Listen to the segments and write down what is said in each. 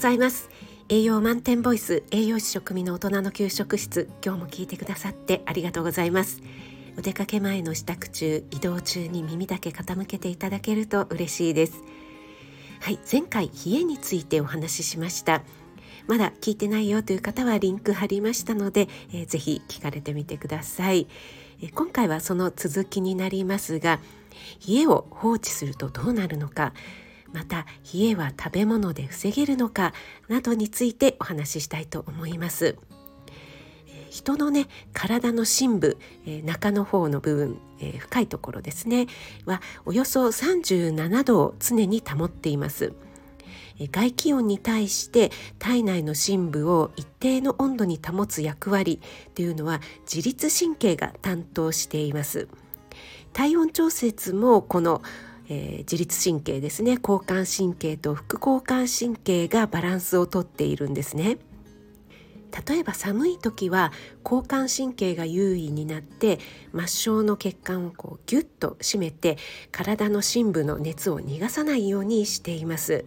ざいます。栄養満点ボイス栄養士食味の大人の給食室今日も聞いてくださってありがとうございます。お出かけ前の支度中移動中に耳だけ傾けていただけると嬉しいです。はい前回冷えについてお話ししました。まだ聞いてないよという方はリンク貼りましたので、えー、ぜひ聞かれてみてください、えー、今回はその続きになりますが冷えを放置するとどうなるのかまた冷えは食べ物で防げるのかなどについてお話ししたいと思います。人のね体の深部、え中の方の部分、え深いところですねはおよそ37度を常に保っています。外気温に対して体内の深部を一定の温度に保つ役割というのは自律神経が担当しています。体温調節もこの、えー、自律神経ですね。交感神経と副交感神経がバランスをとっているんですね。例えば寒い時は交感神経が優位になって末梢の血管をこうギュッと締めて体の深部の熱を逃がさないようにしています。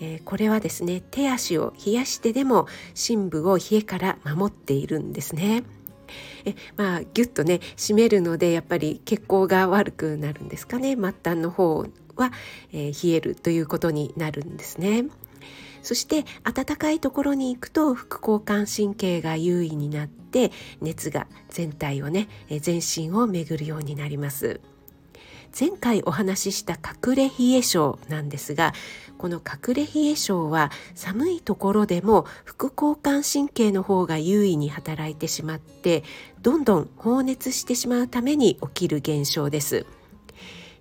えー、これはですね手足を冷やしてでも深部を冷えから守っているんですね。えまあギュッとね締めるのでやっぱり血行が悪くなるんですかね末端の方は、えー、冷えるということになるんですね。そして暖かいところに行くと副交感神経が優位になって熱が全体をね全身を巡るようになります。前回お話しした隠れ冷え症なんですがこの隠れ冷え症は寒いところでも副交感神経の方が優位に働いてしまってどんどん放熱してしまうために起きる現象です。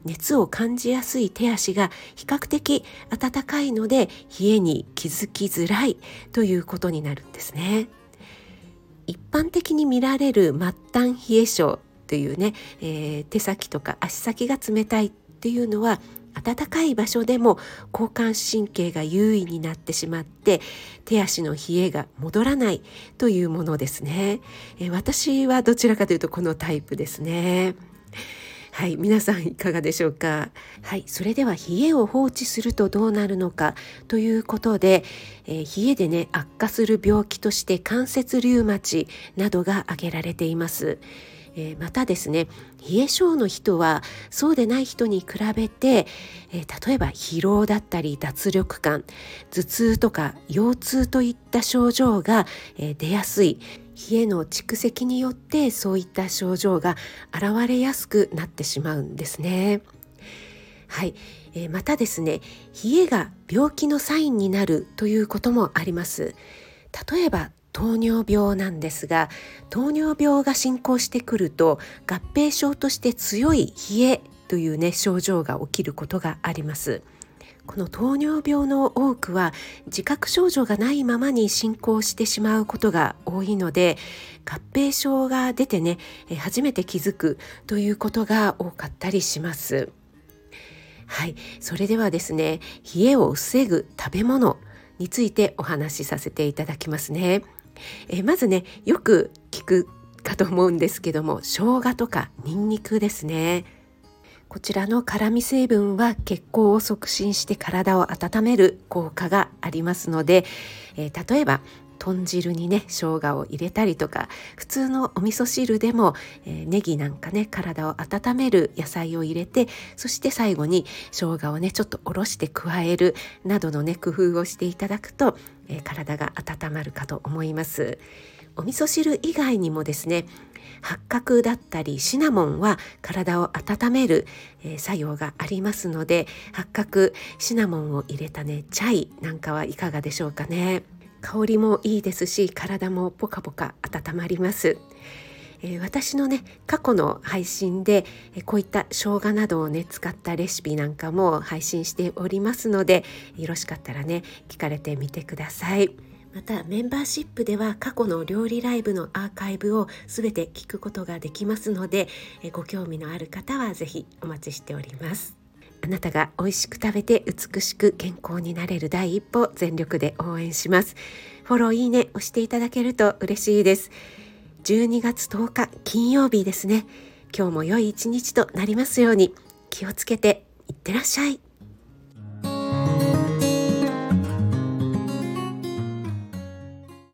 熱を感じやすい手足が比較的暖かいので冷えに気づきづらいということになるんですね。一般的に見られる末端冷え症というね、えー、手先とか足先が冷たいっていうのは暖かい場所でも交感神経が優位になってしまって手足の冷えが戻らないというものですね、え私はどちらかというとこのタイプですね。はい皆さんいかがでしょうか？はいそれでは冷えを放置するとどうなるのかということで、えー、冷えでね悪化する病気として関節リウマチなどが挙げられています。えー、またですね冷え性の人はそうでない人に比べて、えー、例えば疲労だったり脱力感頭痛とか腰痛といった症状が、えー、出やすい。冷えの蓄積によってそういった症状が現れやすくなってしまうんですね。はい、えー、またですね冷えが病気のサインになるということもあります。例えば糖尿病なんですが糖尿病が進行してくると合併症として強い冷えというね症状が起きることがあります。この糖尿病の多くは自覚症状がないままに進行してしまうことが多いので合併症が出てね初めて気づくということが多かったりします。はい。それではですね冷えを防ぐ食べ物についてお話しさせていただきますね。えまずねよく聞くかと思うんですけども生姜とかニンニクですね。こちらの辛味成分は血行を促進して体を温める効果がありますので、えー、例えば豚汁にね生姜を入れたりとか普通のお味噌汁でも、えー、ネギなんかね体を温める野菜を入れてそして最後に生姜をねちょっとおろして加えるなどのね工夫をしていただくと、えー、体が温まるかと思います。お味噌汁以外にもですね八角だったりシナモンは体を温める、えー、作用がありますので八角シナモンを入れたねチャイなんかはいかがでしょうかね。香りもいいですし体もポカポカ温まります。えー、私のね過去の配信で、えー、こういった生姜などをね使ったレシピなんかも配信しておりますのでよろしかったらね聞かれてみてください。またメンバーシップでは過去の料理ライブのアーカイブを全て聞くことができますので、えー、ご興味のある方は是非お待ちしております。あなたが美味しく食べて美しく健康になれる第一歩全力で応援します。フォローいいね押していただけると嬉しいです。12月10日金曜日ですね。今日も良い一日となりますように。気をつけていってらっしゃい。